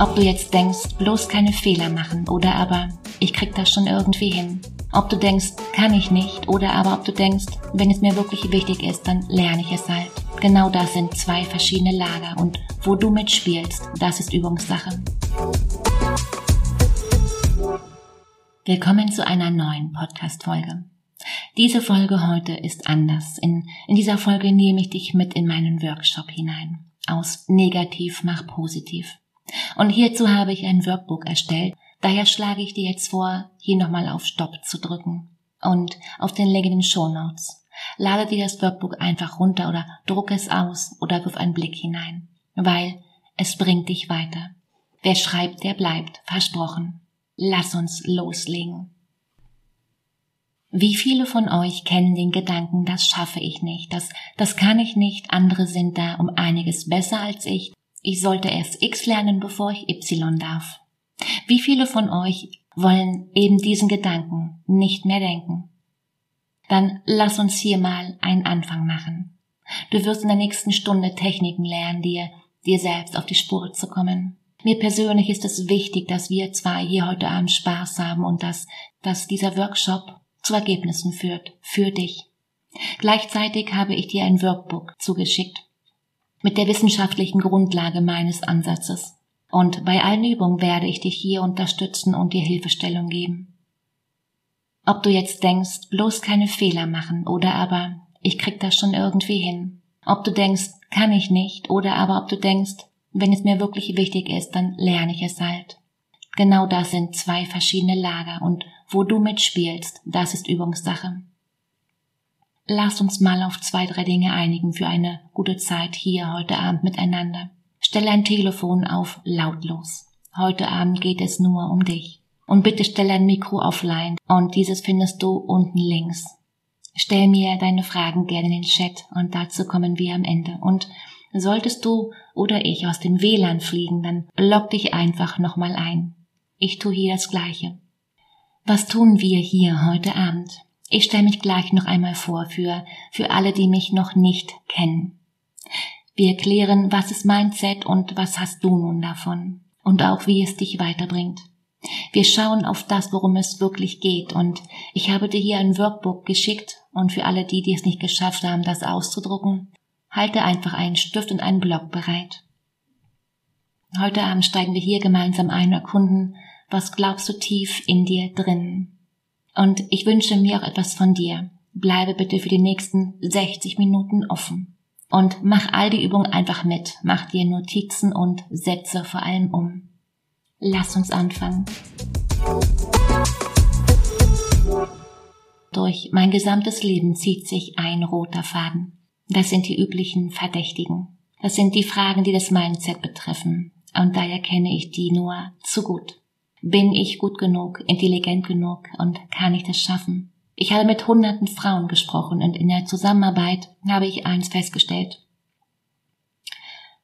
Ob du jetzt denkst, bloß keine Fehler machen oder aber ich krieg das schon irgendwie hin. Ob du denkst, kann ich nicht oder aber ob du denkst, wenn es mir wirklich wichtig ist, dann lerne ich es halt. Genau das sind zwei verschiedene Lager und wo du mitspielst, das ist Übungssache. Willkommen zu einer neuen Podcast-Folge. Diese Folge heute ist anders. In, in dieser Folge nehme ich dich mit in meinen Workshop hinein. Aus negativ mach positiv. Und hierzu habe ich ein Workbook erstellt. Daher schlage ich dir jetzt vor, hier nochmal auf Stopp zu drücken. Und auf den Link in den Show Notes. Lade dir das Workbook einfach runter oder druck es aus oder wirf einen Blick hinein. Weil es bringt dich weiter. Wer schreibt, der bleibt. Versprochen. Lass uns loslegen. Wie viele von euch kennen den Gedanken, das schaffe ich nicht, das, das kann ich nicht, andere sind da um einiges besser als ich, ich sollte erst X lernen, bevor ich Y darf. Wie viele von euch wollen eben diesen Gedanken nicht mehr denken? Dann lass uns hier mal einen Anfang machen. Du wirst in der nächsten Stunde Techniken lernen, dir, dir selbst auf die Spur zu kommen. Mir persönlich ist es wichtig, dass wir zwei hier heute Abend Spaß haben und dass, dass dieser Workshop zu Ergebnissen führt, für dich. Gleichzeitig habe ich dir ein Workbook zugeschickt mit der wissenschaftlichen Grundlage meines Ansatzes. Und bei allen Übungen werde ich dich hier unterstützen und dir Hilfestellung geben. Ob du jetzt denkst, bloß keine Fehler machen oder aber ich krieg das schon irgendwie hin. Ob du denkst, kann ich nicht oder aber ob du denkst, wenn es mir wirklich wichtig ist, dann lerne ich es halt. Genau das sind zwei verschiedene Lager und wo du mitspielst, das ist Übungssache. Lass uns mal auf zwei, drei Dinge einigen für eine gute Zeit hier heute Abend miteinander. Stell ein Telefon auf lautlos. Heute Abend geht es nur um dich. Und bitte stell ein Mikro offline und dieses findest du unten links. Stell mir deine Fragen gerne in den Chat und dazu kommen wir am Ende. Und solltest du oder ich aus dem WLAN fliegen, dann log dich einfach nochmal ein. Ich tue hier das Gleiche. Was tun wir hier heute Abend? Ich stelle mich gleich noch einmal vor für, für alle, die mich noch nicht kennen. Wir erklären, was ist Mindset und was hast du nun davon und auch wie es dich weiterbringt. Wir schauen auf das, worum es wirklich geht und ich habe dir hier ein Workbook geschickt und für alle die, die es nicht geschafft haben, das auszudrucken, halte einfach einen Stift und einen Block bereit. Heute Abend steigen wir hier gemeinsam ein und erkunden, was glaubst du tief in dir drin? Und ich wünsche mir auch etwas von dir. Bleibe bitte für die nächsten 60 Minuten offen. Und mach all die Übungen einfach mit. Mach dir Notizen und Sätze vor allem um. Lass uns anfangen. Durch mein gesamtes Leben zieht sich ein roter Faden. Das sind die üblichen Verdächtigen. Das sind die Fragen, die das Mindset betreffen. Und daher kenne ich die nur zu gut. Bin ich gut genug, intelligent genug und kann ich das schaffen? Ich habe mit hunderten Frauen gesprochen und in der Zusammenarbeit habe ich eins festgestellt.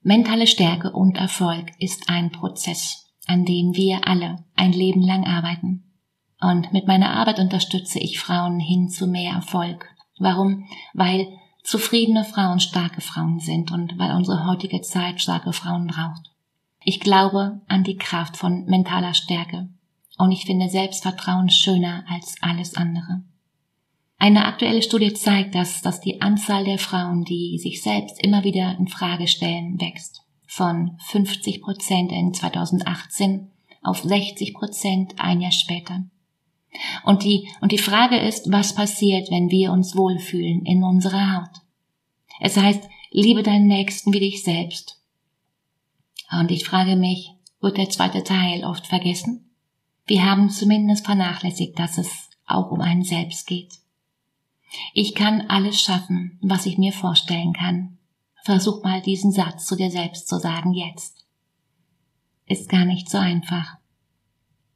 Mentale Stärke und Erfolg ist ein Prozess, an dem wir alle ein Leben lang arbeiten. Und mit meiner Arbeit unterstütze ich Frauen hin zu mehr Erfolg. Warum? Weil zufriedene Frauen starke Frauen sind und weil unsere heutige Zeit starke Frauen braucht. Ich glaube an die Kraft von mentaler Stärke und ich finde Selbstvertrauen schöner als alles andere. Eine aktuelle Studie zeigt, dass, dass die Anzahl der Frauen, die sich selbst immer wieder in Frage stellen, wächst. Von 50 Prozent in 2018 auf 60 Prozent ein Jahr später. Und die, und die Frage ist, was passiert, wenn wir uns wohlfühlen in unserer Haut? Es heißt, liebe deinen Nächsten wie dich selbst und ich frage mich, wird der zweite Teil oft vergessen? Wir haben zumindest vernachlässigt, dass es auch um einen selbst geht. Ich kann alles schaffen, was ich mir vorstellen kann. Versuch mal diesen Satz zu dir selbst zu sagen jetzt. Ist gar nicht so einfach.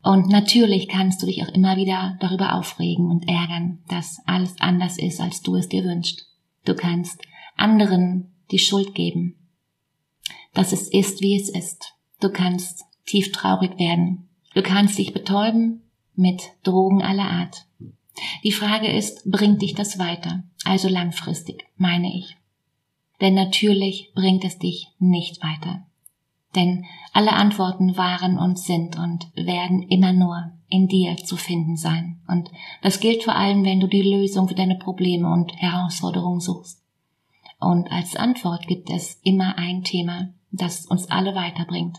Und natürlich kannst du dich auch immer wieder darüber aufregen und ärgern, dass alles anders ist, als du es dir wünschst. Du kannst anderen die Schuld geben, dass es ist, wie es ist. Du kannst tief traurig werden. Du kannst dich betäuben mit Drogen aller Art. Die Frage ist, bringt dich das weiter? Also langfristig, meine ich. Denn natürlich bringt es dich nicht weiter. Denn alle Antworten waren und sind und werden immer nur in dir zu finden sein. Und das gilt vor allem, wenn du die Lösung für deine Probleme und Herausforderungen suchst. Und als Antwort gibt es immer ein Thema, das uns alle weiterbringt.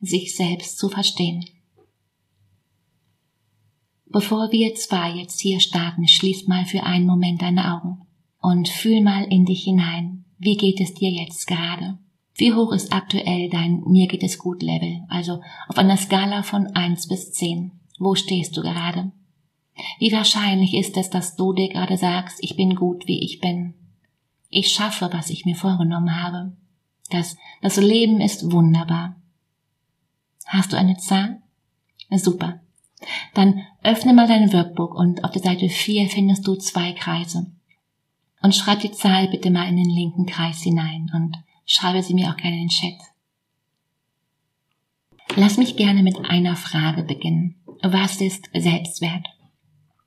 Sich selbst zu verstehen. Bevor wir zwei jetzt hier starten, schließ mal für einen Moment deine Augen und fühl mal in dich hinein. Wie geht es dir jetzt gerade? Wie hoch ist aktuell dein Mir geht es gut Level? Also auf einer Skala von eins bis zehn. Wo stehst du gerade? Wie wahrscheinlich ist es, dass du dir gerade sagst, ich bin gut, wie ich bin? Ich schaffe, was ich mir vorgenommen habe. Das, das Leben ist wunderbar. Hast du eine Zahl? Super. Dann öffne mal dein Workbook und auf der Seite 4 findest du zwei Kreise. Und schreib die Zahl bitte mal in den linken Kreis hinein und schreibe sie mir auch gerne in den Chat. Lass mich gerne mit einer Frage beginnen. Was ist Selbstwert?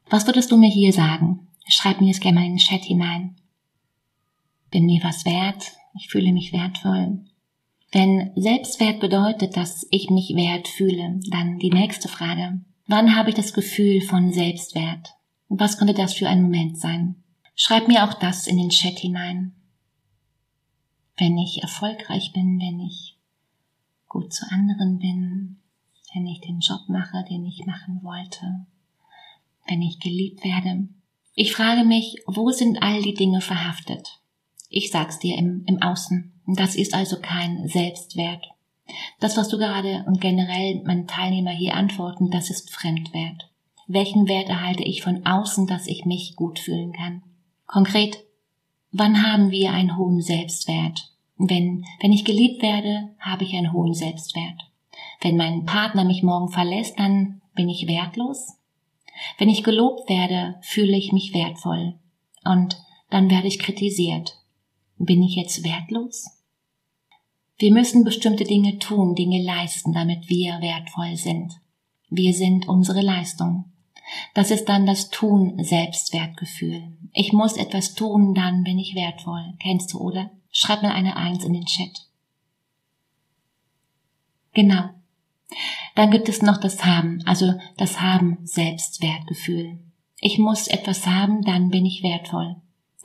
Was würdest du mir hier sagen? Schreib mir das gerne mal in den Chat hinein. Bin mir was wert? Ich fühle mich wertvoll. Wenn Selbstwert bedeutet, dass ich mich wert fühle, dann die nächste Frage. Wann habe ich das Gefühl von Selbstwert? Und was könnte das für ein Moment sein? Schreib mir auch das in den Chat hinein. Wenn ich erfolgreich bin, wenn ich gut zu anderen bin, wenn ich den Job mache, den ich machen wollte, wenn ich geliebt werde. Ich frage mich, wo sind all die Dinge verhaftet? Ich sag's dir im, im Außen. Das ist also kein Selbstwert. Das, was du gerade und generell meine Teilnehmer hier antworten, das ist Fremdwert. Welchen Wert erhalte ich von außen, dass ich mich gut fühlen kann? Konkret, wann haben wir einen hohen Selbstwert? Wenn, wenn ich geliebt werde, habe ich einen hohen Selbstwert. Wenn mein Partner mich morgen verlässt, dann bin ich wertlos. Wenn ich gelobt werde, fühle ich mich wertvoll. Und dann werde ich kritisiert. Bin ich jetzt wertlos? Wir müssen bestimmte Dinge tun, Dinge leisten, damit wir wertvoll sind. Wir sind unsere Leistung. Das ist dann das Tun Selbstwertgefühl. Ich muss etwas tun, dann bin ich wertvoll. Kennst du, oder? Schreib mir eine Eins in den Chat. Genau. Dann gibt es noch das Haben, also das Haben Selbstwertgefühl. Ich muss etwas haben, dann bin ich wertvoll.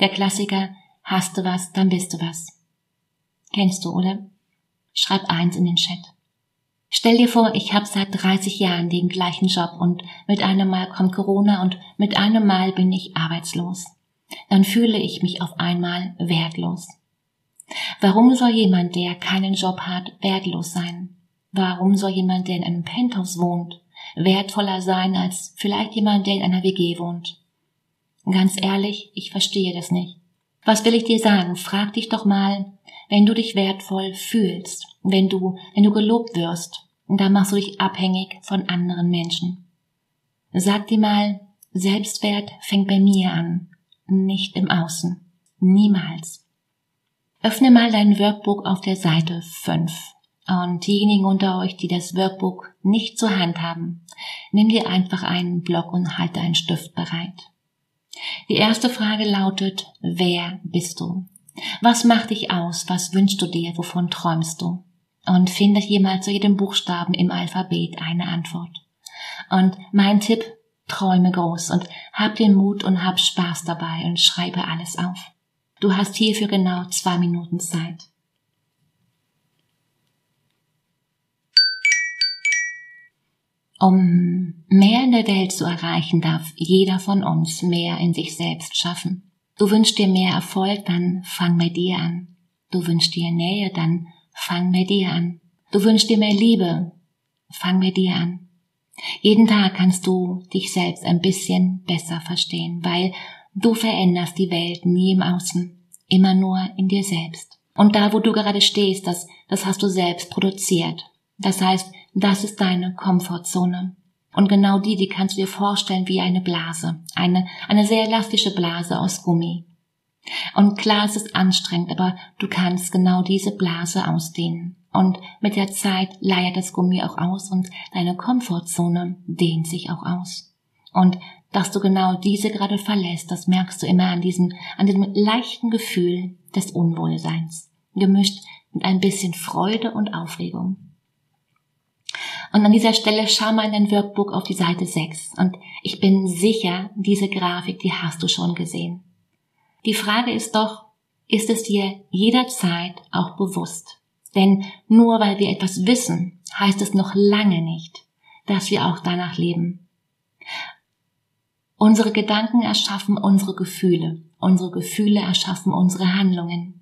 Der Klassiker, hast du was, dann bist du was. Kennst du, oder? Schreib eins in den Chat. Stell dir vor, ich habe seit 30 Jahren den gleichen Job und mit einem Mal kommt Corona und mit einem Mal bin ich arbeitslos. Dann fühle ich mich auf einmal wertlos. Warum soll jemand, der keinen Job hat, wertlos sein? Warum soll jemand, der in einem Penthouse wohnt, wertvoller sein als vielleicht jemand, der in einer WG wohnt? Ganz ehrlich, ich verstehe das nicht. Was will ich dir sagen? Frag dich doch mal, wenn du dich wertvoll fühlst, wenn du, wenn du gelobt wirst, dann machst du dich abhängig von anderen Menschen. Sag dir mal, Selbstwert fängt bei mir an, nicht im Außen. Niemals. Öffne mal dein Workbook auf der Seite 5. Und diejenigen unter euch, die das Workbook nicht zur Hand haben, nimm dir einfach einen Block und halte einen Stift bereit. Die erste Frage lautet, wer bist du? Was macht dich aus? Was wünschst du dir? Wovon träumst du? Und finde jemand zu jedem Buchstaben im Alphabet eine Antwort. Und mein Tipp, träume groß und hab den Mut und hab Spaß dabei und schreibe alles auf. Du hast hierfür genau zwei Minuten Zeit. Um mehr in der Welt zu erreichen, darf jeder von uns mehr in sich selbst schaffen. Du wünschst dir mehr Erfolg, dann fang bei dir an. Du wünschst dir Nähe, dann fang bei dir an. Du wünschst dir mehr Liebe, fang bei dir an. Jeden Tag kannst du dich selbst ein bisschen besser verstehen, weil du veränderst die Welt nie im Außen, immer nur in dir selbst. Und da, wo du gerade stehst, das, das hast du selbst produziert. Das heißt, das ist deine Komfortzone. Und genau die, die kannst du dir vorstellen wie eine Blase. Eine, eine sehr elastische Blase aus Gummi. Und klar, es ist anstrengend, aber du kannst genau diese Blase ausdehnen. Und mit der Zeit leiert das Gummi auch aus und deine Komfortzone dehnt sich auch aus. Und dass du genau diese gerade verlässt, das merkst du immer an diesem, an diesem leichten Gefühl des Unwohlseins. Gemischt mit ein bisschen Freude und Aufregung. Und an dieser Stelle schau mal in dein Workbook auf die Seite 6 und ich bin sicher, diese Grafik, die hast du schon gesehen. Die Frage ist doch, ist es dir jederzeit auch bewusst? Denn nur weil wir etwas wissen, heißt es noch lange nicht, dass wir auch danach leben. Unsere Gedanken erschaffen unsere Gefühle, unsere Gefühle erschaffen unsere Handlungen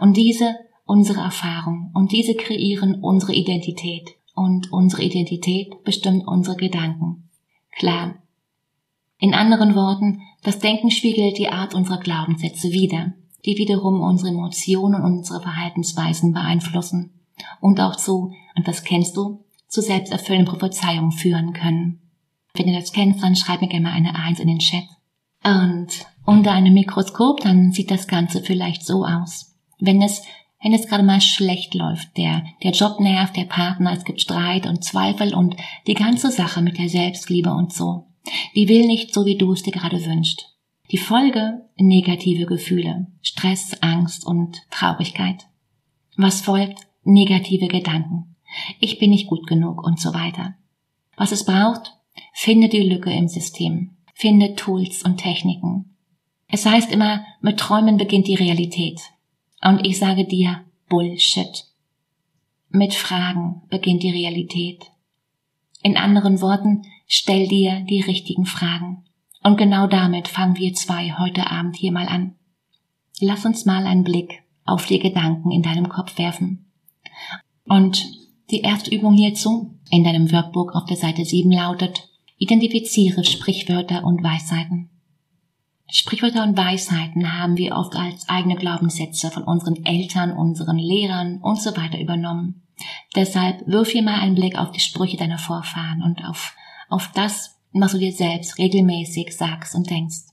und diese unsere Erfahrung und diese kreieren unsere Identität und unsere Identität bestimmt unsere Gedanken. Klar. In anderen Worten, das Denken spiegelt die Art unserer Glaubenssätze wider, die wiederum unsere Emotionen und unsere Verhaltensweisen beeinflussen und auch zu, und das kennst du, zu selbsterfüllenden Prophezeiungen führen können. Wenn du das kennst, dann schreib mir gerne mal eine Eins in den Chat. Und unter einem Mikroskop, dann sieht das Ganze vielleicht so aus. Wenn es wenn es gerade mal schlecht läuft, der, der Job nervt, der Partner, es gibt Streit und Zweifel und die ganze Sache mit der Selbstliebe und so. Die will nicht so, wie du es dir gerade wünschst. Die Folge negative Gefühle, Stress, Angst und Traurigkeit. Was folgt? Negative Gedanken. Ich bin nicht gut genug und so weiter. Was es braucht? Finde die Lücke im System. Finde Tools und Techniken. Es heißt immer, mit Träumen beginnt die Realität. Und ich sage dir Bullshit. Mit Fragen beginnt die Realität. In anderen Worten, stell dir die richtigen Fragen. Und genau damit fangen wir zwei heute Abend hier mal an. Lass uns mal einen Blick auf die Gedanken in deinem Kopf werfen. Und die erste Übung hierzu in deinem Workbook auf der Seite 7 lautet, identifiziere Sprichwörter und Weisheiten. Sprichwörter und Weisheiten haben wir oft als eigene Glaubenssätze von unseren Eltern, unseren Lehrern und so weiter übernommen. Deshalb wirf hier mal einen Blick auf die Sprüche deiner Vorfahren und auf, auf das, was du dir selbst regelmäßig sagst und denkst.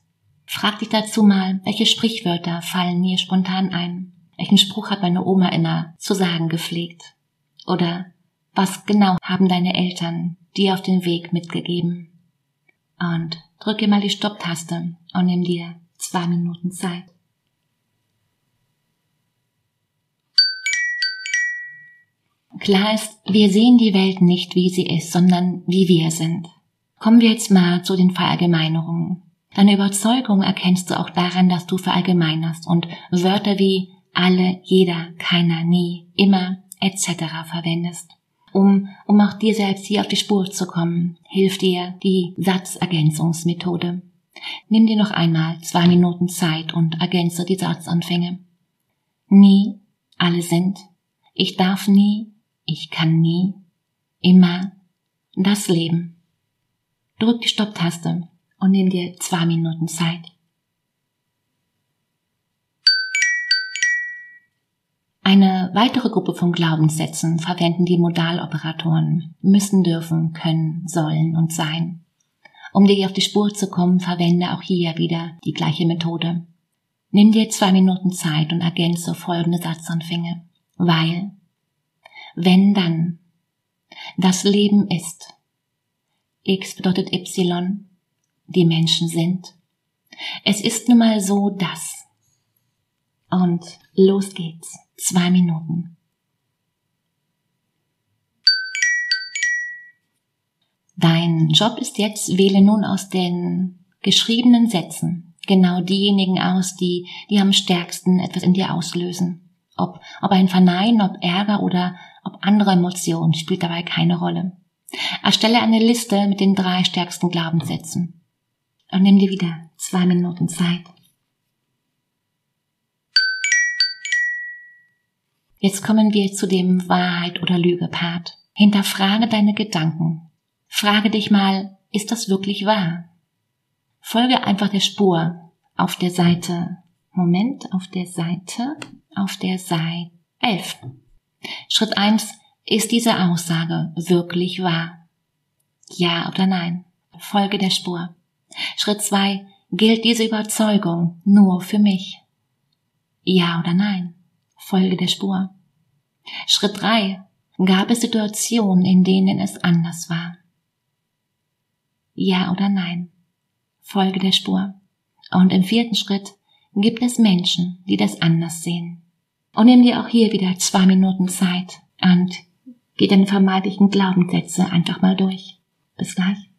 Frag dich dazu mal, welche Sprichwörter fallen mir spontan ein? Welchen Spruch hat meine Oma immer zu sagen gepflegt? Oder was genau haben deine Eltern dir auf den Weg mitgegeben? Und drücke mal die Stopptaste und nimm dir zwei Minuten Zeit. Klar ist, wir sehen die Welt nicht, wie sie ist, sondern wie wir sind. Kommen wir jetzt mal zu den Verallgemeinerungen. Deine Überzeugung erkennst du auch daran, dass du verallgemeinerst und Wörter wie alle, jeder, keiner, nie, immer etc. verwendest um, um auch dir selbst hier auf die Spur zu kommen, hilft dir die Satzergänzungsmethode. Nimm dir noch einmal zwei Minuten Zeit und ergänze die Satzanfänge. Nie, alle sind, ich darf nie, ich kann nie, immer, das Leben. Drück die Stopptaste und nimm dir zwei Minuten Zeit. Eine weitere Gruppe von Glaubenssätzen verwenden die Modaloperatoren müssen, dürfen, können, sollen und sein. Um dir auf die Spur zu kommen, verwende auch hier wieder die gleiche Methode. Nimm dir zwei Minuten Zeit und ergänze folgende Satzanfänge. Weil, wenn dann, das Leben ist. X bedeutet Y, die Menschen sind. Es ist nun mal so, dass. Und los geht's zwei Minuten. Dein Job ist jetzt, wähle nun aus den geschriebenen Sätzen genau diejenigen aus, die, die am stärksten etwas in dir auslösen. Ob, ob ein Verneinen, ob Ärger oder ob andere Emotionen, spielt dabei keine Rolle. Erstelle eine Liste mit den drei stärksten Glaubenssätzen. Und nimm dir wieder zwei Minuten Zeit. Jetzt kommen wir zu dem Wahrheit oder Lüge Part. Hinterfrage deine Gedanken. Frage dich mal, ist das wirklich wahr? Folge einfach der Spur auf der Seite, Moment, auf der Seite, auf der Seite 11. Schritt 1, ist diese Aussage wirklich wahr? Ja oder nein? Folge der Spur. Schritt 2, gilt diese Überzeugung nur für mich? Ja oder nein? Folge der Spur. Schritt drei Gab es Situationen, in denen es anders war? Ja oder nein? Folge der Spur. Und im vierten Schritt gibt es Menschen, die das anders sehen. Und nimm dir auch hier wieder zwei Minuten Zeit und geh deine vermeintlichen Glaubenssätze einfach mal durch. Bis gleich.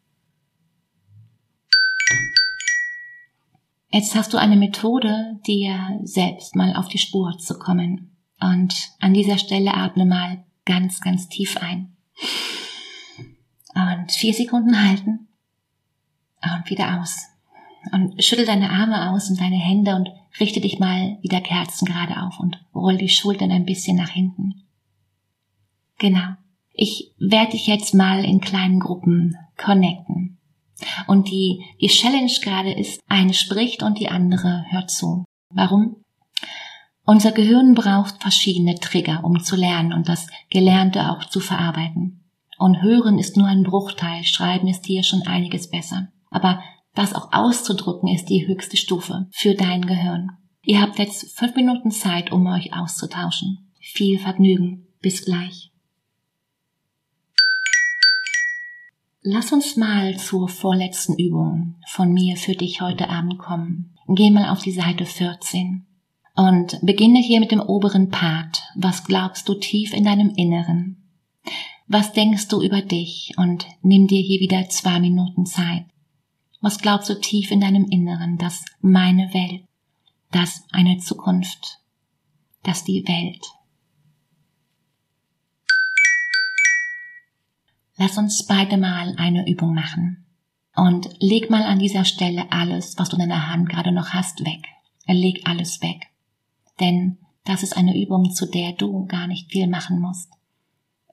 Jetzt hast du eine Methode, dir selbst mal auf die Spur zu kommen. Und an dieser Stelle atme mal ganz, ganz tief ein. Und vier Sekunden halten. Und wieder aus. Und schüttel deine Arme aus und deine Hände und richte dich mal wieder kerzengerade auf und roll die Schultern ein bisschen nach hinten. Genau. Ich werde dich jetzt mal in kleinen Gruppen connecten. Und die, die Challenge gerade ist, eine spricht und die andere hört zu. Warum? Unser Gehirn braucht verschiedene Trigger, um zu lernen und das Gelernte auch zu verarbeiten. Und hören ist nur ein Bruchteil, schreiben ist hier schon einiges besser. Aber das auch auszudrücken ist die höchste Stufe für dein Gehirn. Ihr habt jetzt fünf Minuten Zeit, um euch auszutauschen. Viel Vergnügen. Bis gleich. Lass uns mal zur vorletzten Übung von mir für dich heute Abend kommen. Geh mal auf die Seite 14 und beginne hier mit dem oberen Part. Was glaubst du tief in deinem Inneren? Was denkst du über dich? Und nimm dir hier wieder zwei Minuten Zeit. Was glaubst du tief in deinem Inneren, dass meine Welt, dass eine Zukunft, dass die Welt. Lass uns beide mal eine Übung machen. Und leg mal an dieser Stelle alles, was du in deiner Hand gerade noch hast, weg. Leg alles weg. Denn das ist eine Übung, zu der du gar nicht viel machen musst.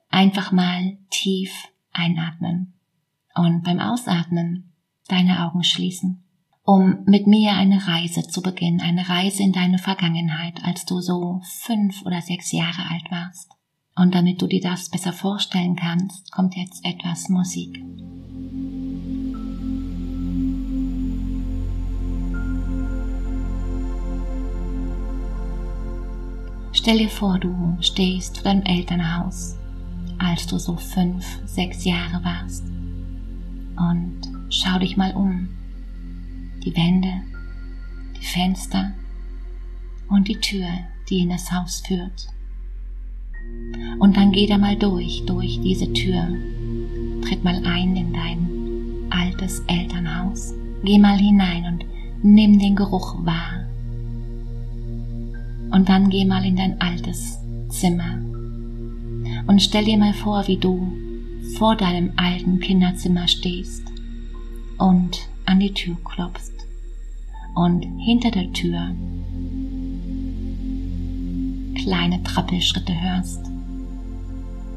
Einfach mal tief einatmen. Und beim Ausatmen deine Augen schließen, um mit mir eine Reise zu beginnen, eine Reise in deine Vergangenheit, als du so fünf oder sechs Jahre alt warst. Und damit du dir das besser vorstellen kannst, kommt jetzt etwas Musik. Stell dir vor, du stehst vor deinem Elternhaus, als du so fünf, sechs Jahre warst. Und Schau dich mal um. Die Wände, die Fenster und die Tür, die in das Haus führt. Und dann geh da mal durch, durch diese Tür. Tritt mal ein in dein altes Elternhaus. Geh mal hinein und nimm den Geruch wahr. Und dann geh mal in dein altes Zimmer. Und stell dir mal vor, wie du vor deinem alten Kinderzimmer stehst und an die Tür klopfst und hinter der Tür kleine Trappelschritte hörst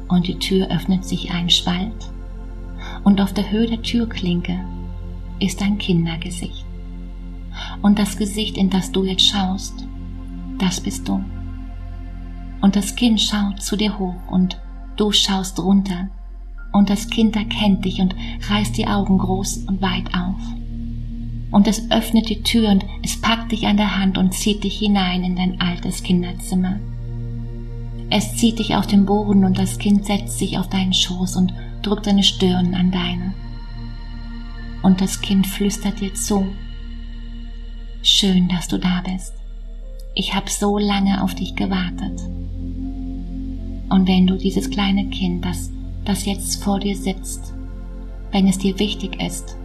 und die Tür öffnet sich ein Spalt und auf der Höhe der Türklinke ist ein Kindergesicht. Und das Gesicht, in das du jetzt schaust, das bist du. Und das Kind schaut zu dir hoch und du schaust runter und das Kind erkennt dich und reißt die Augen groß und weit auf. Und es öffnet die Tür und es packt dich an der Hand und zieht dich hinein in dein altes Kinderzimmer. Es zieht dich auf den Boden und das Kind setzt sich auf deinen Schoß und drückt seine Stirn an deine. Und das Kind flüstert dir zu. Schön, dass du da bist. Ich habe so lange auf dich gewartet. Und wenn du dieses kleine Kind, das das jetzt vor dir sitzt. Wenn es dir wichtig ist,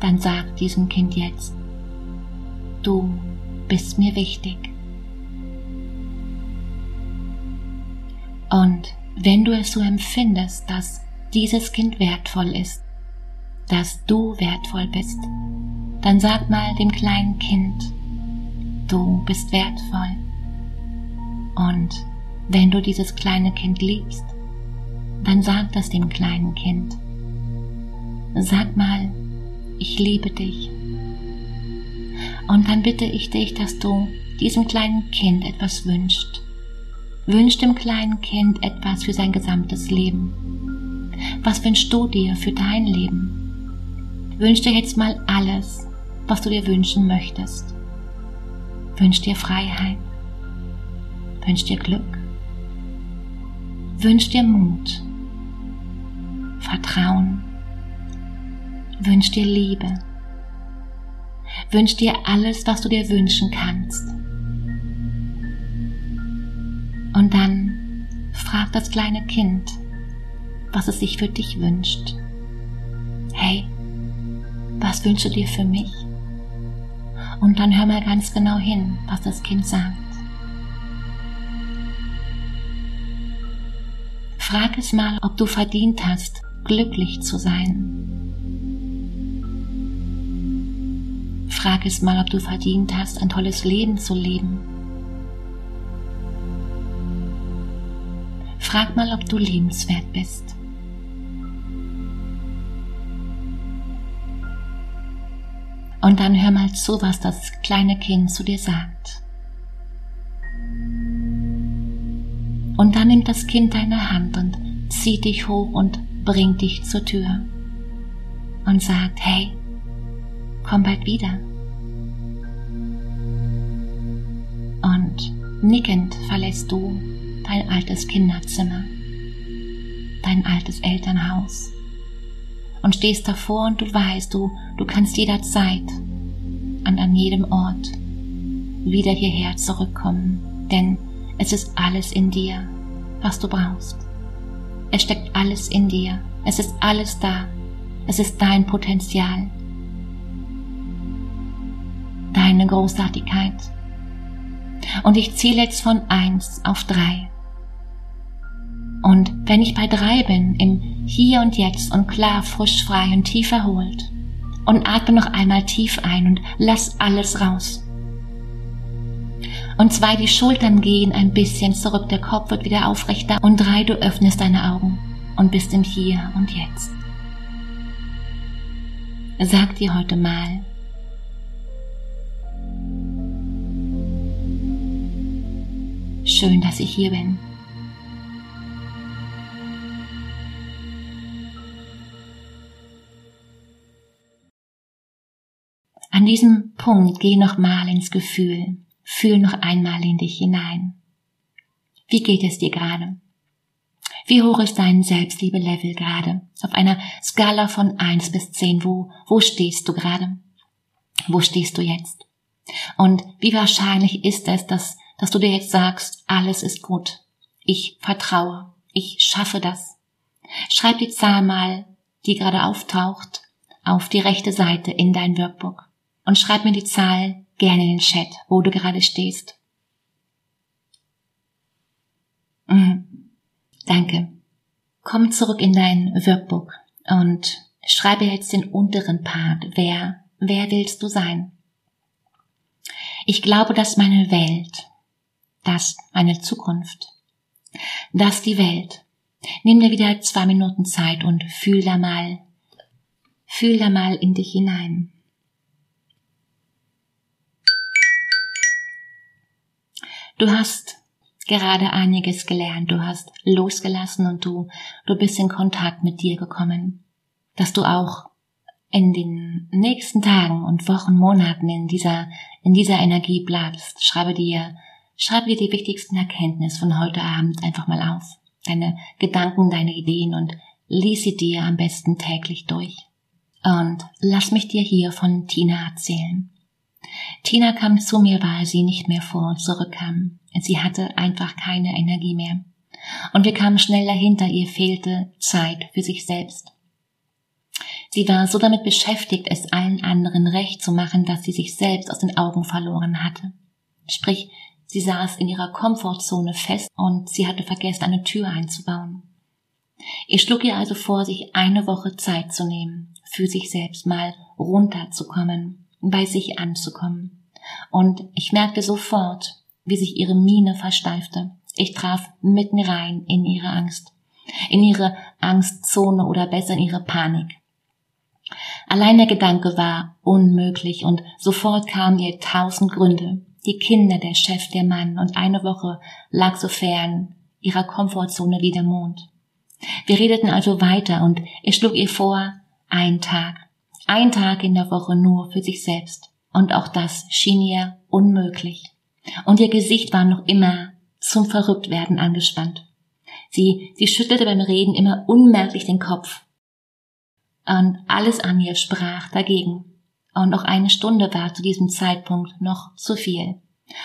dann sag diesem Kind jetzt, du bist mir wichtig. Und wenn du es so empfindest, dass dieses Kind wertvoll ist, dass du wertvoll bist, dann sag mal dem kleinen Kind, du bist wertvoll. Und wenn du dieses kleine Kind liebst, dann sag das dem kleinen Kind. Sag mal, ich liebe dich. Und dann bitte ich dich, dass du diesem kleinen Kind etwas wünscht. Wünsch dem kleinen Kind etwas für sein gesamtes Leben. Was wünschst du dir für dein Leben? Wünsch dir jetzt mal alles, was du dir wünschen möchtest. Wünsch dir Freiheit. Wünsch dir Glück. Wünsch dir Mut. Vertrauen. Wünsch dir Liebe. Wünsch dir alles, was du dir wünschen kannst. Und dann fragt das kleine Kind, was es sich für dich wünscht. Hey, was wünschst du dir für mich? Und dann hör mal ganz genau hin, was das Kind sagt. Frag es mal, ob du verdient hast, glücklich zu sein. Frag es mal, ob du verdient hast, ein tolles Leben zu leben. Frag mal, ob du liebenswert bist. Und dann hör mal zu, was das kleine Kind zu dir sagt. Und dann nimmt das Kind deine Hand und zieht dich hoch und bringt dich zur Tür und sagt, hey, komm bald wieder. Und nickend verlässt du dein altes Kinderzimmer, dein altes Elternhaus und stehst davor und du weißt, du, du kannst jederzeit und an jedem Ort wieder hierher zurückkommen, denn es ist alles in dir, was du brauchst. Es steckt alles in dir, es ist alles da, es ist dein Potenzial, deine Großartigkeit. Und ich zähle jetzt von eins auf drei. Und wenn ich bei drei bin, im Hier und Jetzt und klar, frisch, frei und tief erholt, und atme noch einmal tief ein und lass alles raus. Und zwei, die Schultern gehen ein bisschen zurück, der Kopf wird wieder aufrechter. Und drei, du öffnest deine Augen und bist im Hier und Jetzt. Sag dir heute mal, schön, dass ich hier bin. Diesem Punkt geh nochmal ins Gefühl, fühl noch einmal in dich hinein. Wie geht es dir gerade? Wie hoch ist dein Selbstliebe-Level gerade? Auf einer Skala von eins bis zehn, wo, wo stehst du gerade? Wo stehst du jetzt? Und wie wahrscheinlich ist es, dass, dass du dir jetzt sagst, alles ist gut. Ich vertraue. Ich schaffe das. Schreib die Zahl mal, die gerade auftaucht, auf die rechte Seite in dein Workbook und schreib mir die Zahl gerne in den Chat, wo du gerade stehst. Mhm. Danke. Komm zurück in dein Workbook und schreibe jetzt den unteren Part. Wer, wer willst du sein? Ich glaube, dass meine Welt, dass meine Zukunft, dass die Welt. Nimm dir wieder zwei Minuten Zeit und fühl da mal, fühl da mal in dich hinein. Du hast gerade einiges gelernt, du hast losgelassen und du, du bist in Kontakt mit dir gekommen, dass du auch in den nächsten Tagen und Wochen, Monaten in dieser, in dieser Energie bleibst. Schreibe dir, schreibe dir die wichtigsten Erkenntnisse von heute Abend einfach mal auf. Deine Gedanken, deine Ideen und lies sie dir am besten täglich durch. Und lass mich dir hier von Tina erzählen. Tina kam zu mir, weil sie nicht mehr vor und zurückkam. Sie hatte einfach keine Energie mehr. Und wir kamen schnell dahinter, ihr fehlte Zeit für sich selbst. Sie war so damit beschäftigt, es allen anderen recht zu machen, dass sie sich selbst aus den Augen verloren hatte. Sprich, sie saß in ihrer Komfortzone fest und sie hatte vergessen, eine Tür einzubauen. Ich schlug ihr also vor, sich eine Woche Zeit zu nehmen, für sich selbst mal runterzukommen, bei sich anzukommen. Und ich merkte sofort, wie sich ihre Miene versteifte. Ich traf mitten rein in ihre Angst, in ihre Angstzone oder besser in ihre Panik. Allein der Gedanke war unmöglich und sofort kamen ihr tausend Gründe. Die Kinder, der Chef, der Mann und eine Woche lag so fern ihrer Komfortzone wie der Mond. Wir redeten also weiter und ich schlug ihr vor, ein Tag, ein Tag in der Woche nur für sich selbst. Und auch das schien ihr unmöglich. Und ihr Gesicht war noch immer zum Verrücktwerden angespannt. Sie, sie schüttelte beim Reden immer unmerklich den Kopf. Und alles an ihr sprach dagegen. Und auch eine Stunde war zu diesem Zeitpunkt noch zu viel.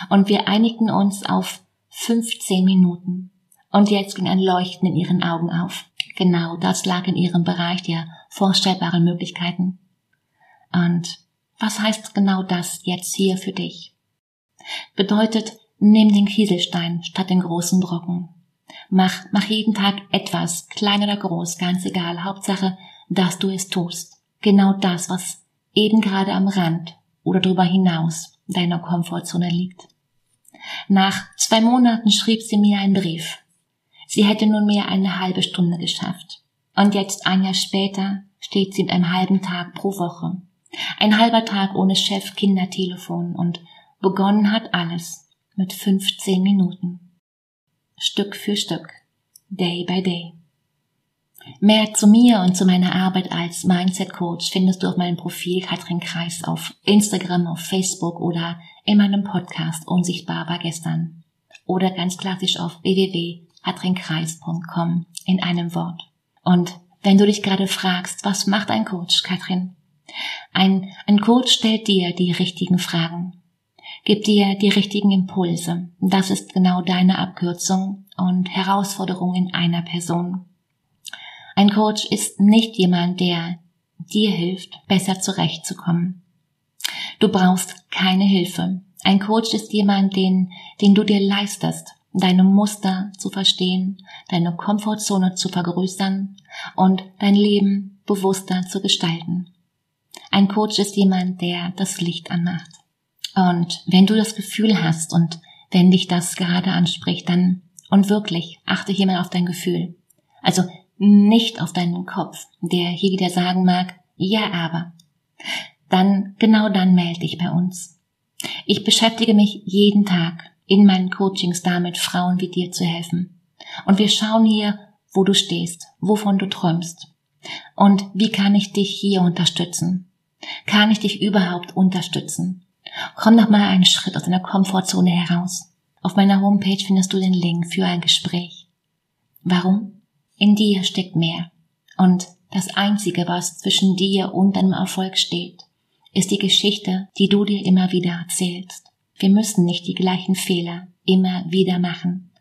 Und wir einigten uns auf 15 Minuten. Und jetzt ging ein Leuchten in ihren Augen auf. Genau das lag in ihrem Bereich der vorstellbaren Möglichkeiten. Und was heißt genau das jetzt hier für dich? Bedeutet, nimm den Kieselstein statt den großen Brocken. Mach, mach jeden Tag etwas, klein oder groß, ganz egal. Hauptsache, dass du es tust. Genau das, was eben gerade am Rand oder darüber hinaus deiner Komfortzone liegt. Nach zwei Monaten schrieb sie mir einen Brief. Sie hätte nunmehr eine halbe Stunde geschafft. Und jetzt ein Jahr später steht sie mit einem halben Tag pro Woche. Ein halber Tag ohne Chef, Kindertelefon und begonnen hat alles mit 15 Minuten. Stück für Stück. Day by day. Mehr zu mir und zu meiner Arbeit als Mindset Coach findest du auf meinem Profil Katrin Kreis auf Instagram, auf Facebook oder in meinem Podcast Unsichtbar war gestern. Oder ganz klassisch auf www.katrinkreis.com in einem Wort. Und wenn du dich gerade fragst, was macht ein Coach, Katrin? Ein, ein Coach stellt dir die richtigen Fragen, gibt dir die richtigen Impulse. Das ist genau deine Abkürzung und Herausforderung in einer Person. Ein Coach ist nicht jemand, der dir hilft, besser zurechtzukommen. Du brauchst keine Hilfe. Ein Coach ist jemand, den, den du dir leistest, deine Muster zu verstehen, deine Komfortzone zu vergrößern und dein Leben bewusster zu gestalten. Ein Coach ist jemand, der das Licht anmacht. Und wenn du das Gefühl hast und wenn dich das gerade anspricht, dann und wirklich achte hier mal auf dein Gefühl. Also nicht auf deinen Kopf, der hier wieder sagen mag, ja aber. Dann, genau dann melde dich bei uns. Ich beschäftige mich jeden Tag in meinen Coachings damit, Frauen wie dir zu helfen. Und wir schauen hier, wo du stehst, wovon du träumst. Und wie kann ich dich hier unterstützen? Kann ich dich überhaupt unterstützen? Komm doch mal einen Schritt aus deiner Komfortzone heraus. Auf meiner Homepage findest du den Link für ein Gespräch. Warum? In dir steckt mehr. Und das Einzige, was zwischen dir und deinem Erfolg steht, ist die Geschichte, die du dir immer wieder erzählst. Wir müssen nicht die gleichen Fehler immer wieder machen.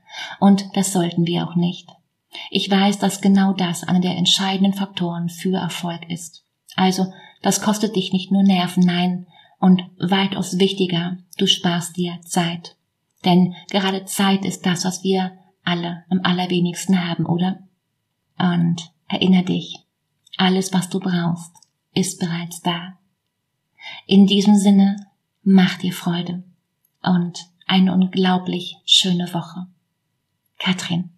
Und das sollten wir auch nicht. Ich weiß, dass genau das einer der entscheidenden Faktoren für Erfolg ist. Also, das kostet dich nicht nur Nerven, nein, und weitaus wichtiger, du sparst dir Zeit. Denn gerade Zeit ist das, was wir alle am allerwenigsten haben, oder? Und erinnere dich, alles, was du brauchst, ist bereits da. In diesem Sinne, mach dir Freude und eine unglaublich schöne Woche. Katrin.